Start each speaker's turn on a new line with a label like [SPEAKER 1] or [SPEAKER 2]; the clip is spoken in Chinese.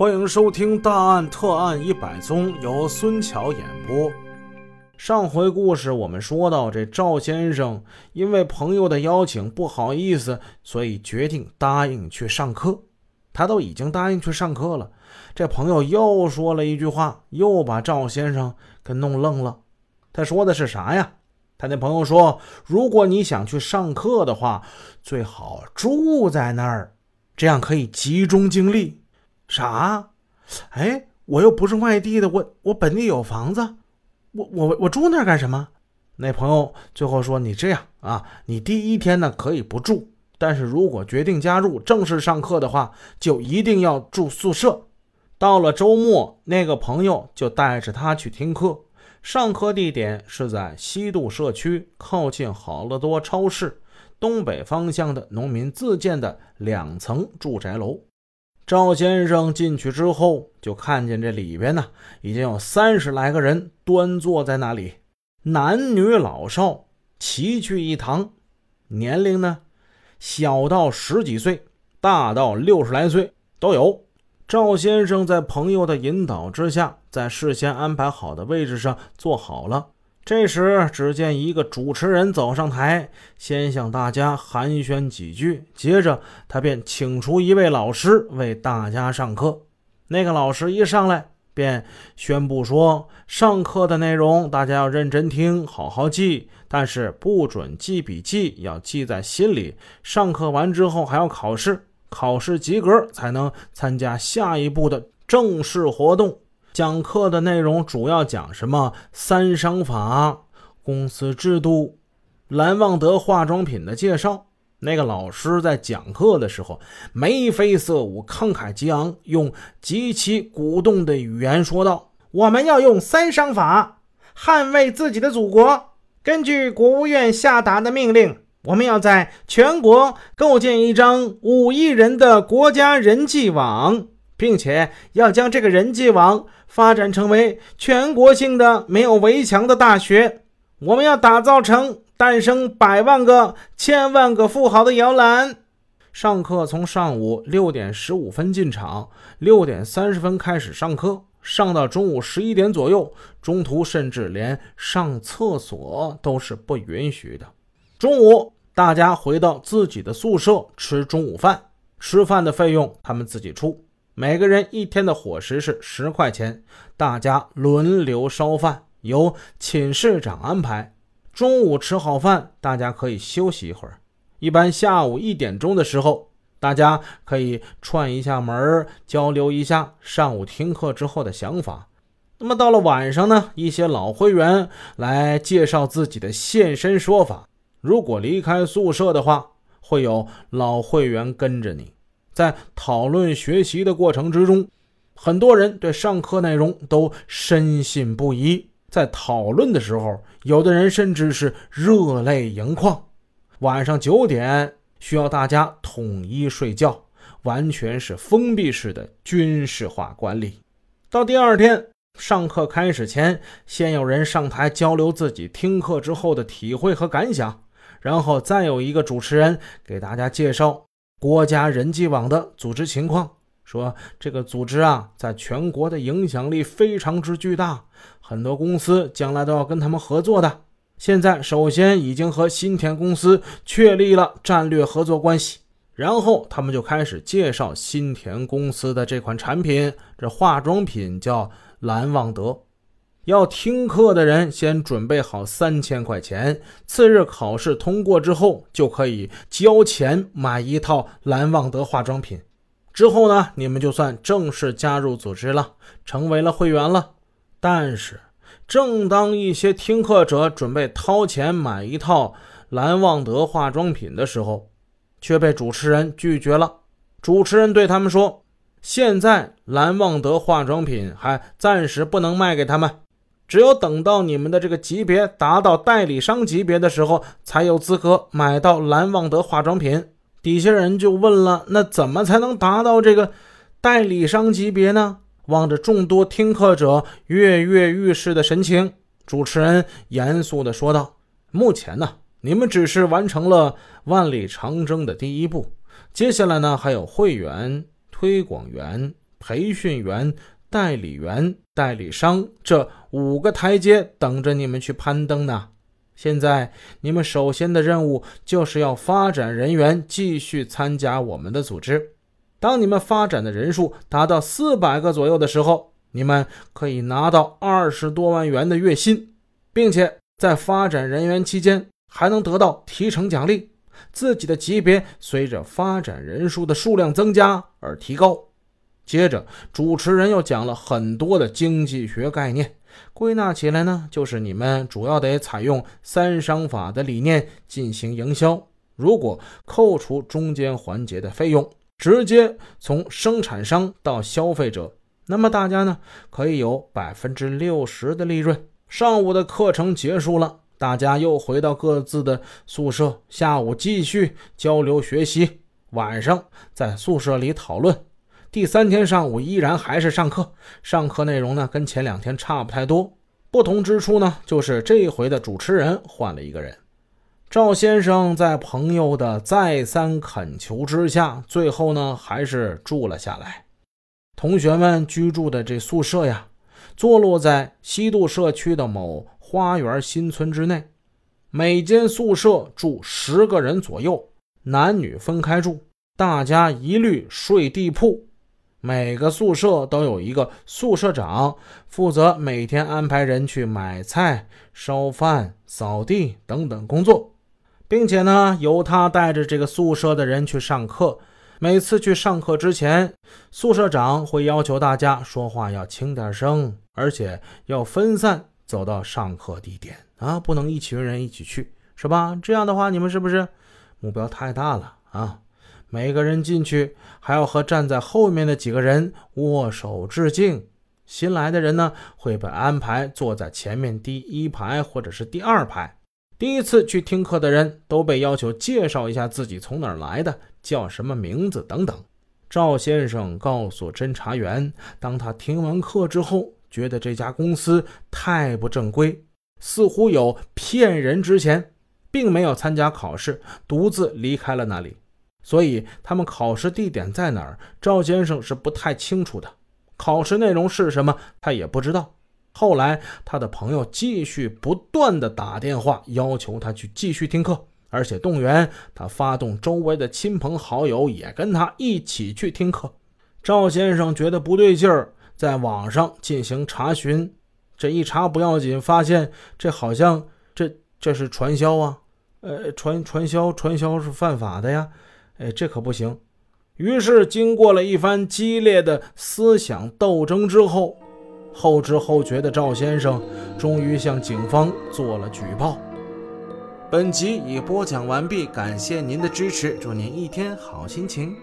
[SPEAKER 1] 欢迎收听《大案特案一百宗》，由孙桥演播。上回故事我们说到，这赵先生因为朋友的邀请不好意思，所以决定答应去上课。他都已经答应去上课了，这朋友又说了一句话，又把赵先生给弄愣了。他说的是啥呀？他那朋友说：“如果你想去上课的话，最好住在那儿，这样可以集中精力。”啥？哎，我又不是外地的，我我本地有房子，我我我住那干什么？那朋友最后说：“你这样啊，你第一天呢可以不住，但是如果决定加入正式上课的话，就一定要住宿舍。”到了周末，那个朋友就带着他去听课，上课地点是在西渡社区靠近好乐多超市东北方向的农民自建的两层住宅楼。赵先生进去之后，就看见这里边呢，已经有三十来个人端坐在那里，男女老少齐聚一堂，年龄呢，小到十几岁，大到六十来岁都有。赵先生在朋友的引导之下，在事先安排好的位置上坐好了。这时，只见一个主持人走上台，先向大家寒暄几句，接着他便请出一位老师为大家上课。那个老师一上来便宣布说：“上课的内容大家要认真听，好好记，但是不准记笔记，要记在心里。上课完之后还要考试，考试及格才能参加下一步的正式活动。”讲课的内容主要讲什么？三商法、公司制度、蓝旺德化妆品的介绍。那个老师在讲课的时候眉飞色舞、慷慨激昂，用极其鼓动的语言说道：“我们要用三商法捍卫自己的祖国。根据国务院下达的命令，我们要在全国构建一张五亿人的国家人际网。”并且要将这个人际网发展成为全国性的没有围墙的大学。我们要打造成诞生百万个、千万个富豪的摇篮。上课从上午六点十五分进场，六点三十分开始上课，上到中午十一点左右。中途甚至连上厕所都是不允许的。中午大家回到自己的宿舍吃中午饭，吃饭的费用他们自己出。每个人一天的伙食是十块钱，大家轮流烧饭，由寝室长安排。中午吃好饭，大家可以休息一会儿。一般下午一点钟的时候，大家可以串一下门，交流一下上午听课之后的想法。那么到了晚上呢，一些老会员来介绍自己的现身说法。如果离开宿舍的话，会有老会员跟着你。在讨论学习的过程之中，很多人对上课内容都深信不疑。在讨论的时候，有的人甚至是热泪盈眶。晚上九点需要大家统一睡觉，完全是封闭式的军事化管理。到第二天上课开始前，先有人上台交流自己听课之后的体会和感想，然后再有一个主持人给大家介绍。国家人际网的组织情况说，这个组织啊，在全国的影响力非常之巨大，很多公司将来都要跟他们合作的。现在，首先已经和新田公司确立了战略合作关系，然后他们就开始介绍新田公司的这款产品，这化妆品叫蓝旺德。要听课的人先准备好三千块钱，次日考试通过之后就可以交钱买一套蓝旺德化妆品。之后呢，你们就算正式加入组织了，成为了会员了。但是，正当一些听课者准备掏钱买一套蓝旺德化妆品的时候，却被主持人拒绝了。主持人对他们说：“现在蓝旺德化妆品还暂时不能卖给他们。”只有等到你们的这个级别达到代理商级别的时候，才有资格买到蓝旺德化妆品。底下人就问了：“那怎么才能达到这个代理商级别呢？”望着众多听课者跃跃欲试的神情，主持人严肃地说道：“目前呢，你们只是完成了万里长征的第一步，接下来呢，还有会员、推广员、培训员、代理员、代理商这五个台阶等着你们去攀登呢。现在你们首先的任务就是要发展人员，继续参加我们的组织。当你们发展的人数达到四百个左右的时候，你们可以拿到二十多万元的月薪，并且在发展人员期间还能得到提成奖励。自己的级别随着发展人数的数量增加而提高。接着，主持人又讲了很多的经济学概念。归纳起来呢，就是你们主要得采用三商法的理念进行营销。如果扣除中间环节的费用，直接从生产商到消费者，那么大家呢可以有百分之六十的利润。上午的课程结束了，大家又回到各自的宿舍，下午继续交流学习，晚上在宿舍里讨论。第三天上午依然还是上课，上课内容呢跟前两天差不太多，不同之处呢就是这回的主持人换了一个人。赵先生在朋友的再三恳求之下，最后呢还是住了下来。同学们居住的这宿舍呀，坐落在西渡社区的某花园新村之内，每间宿舍住十个人左右，男女分开住，大家一律睡地铺。每个宿舍都有一个宿舍长，负责每天安排人去买菜、烧饭、扫地等等工作，并且呢，由他带着这个宿舍的人去上课。每次去上课之前，宿舍长会要求大家说话要轻点声，而且要分散走到上课地点啊，不能一群人一起去，是吧？这样的话，你们是不是目标太大了啊？每个人进去还要和站在后面的几个人握手致敬。新来的人呢，会被安排坐在前面第一排或者是第二排。第一次去听课的人都被要求介绍一下自己从哪儿来的，叫什么名字等等。赵先生告诉侦查员，当他听完课之后，觉得这家公司太不正规，似乎有骗人之嫌，并没有参加考试，独自离开了那里。所以他们考试地点在哪儿？赵先生是不太清楚的，考试内容是什么，他也不知道。后来他的朋友继续不断的打电话，要求他去继续听课，而且动员他发动周围的亲朋好友也跟他一起去听课。赵先生觉得不对劲儿，在网上进行查询，这一查不要紧，发现这好像这这是传销啊，呃，传传销传销是犯法的呀。哎，这可不行！于是，经过了一番激烈的思想斗争之后，后知后觉的赵先生终于向警方做了举报。本集已播讲完毕，感谢您的支持，祝您一天好心情。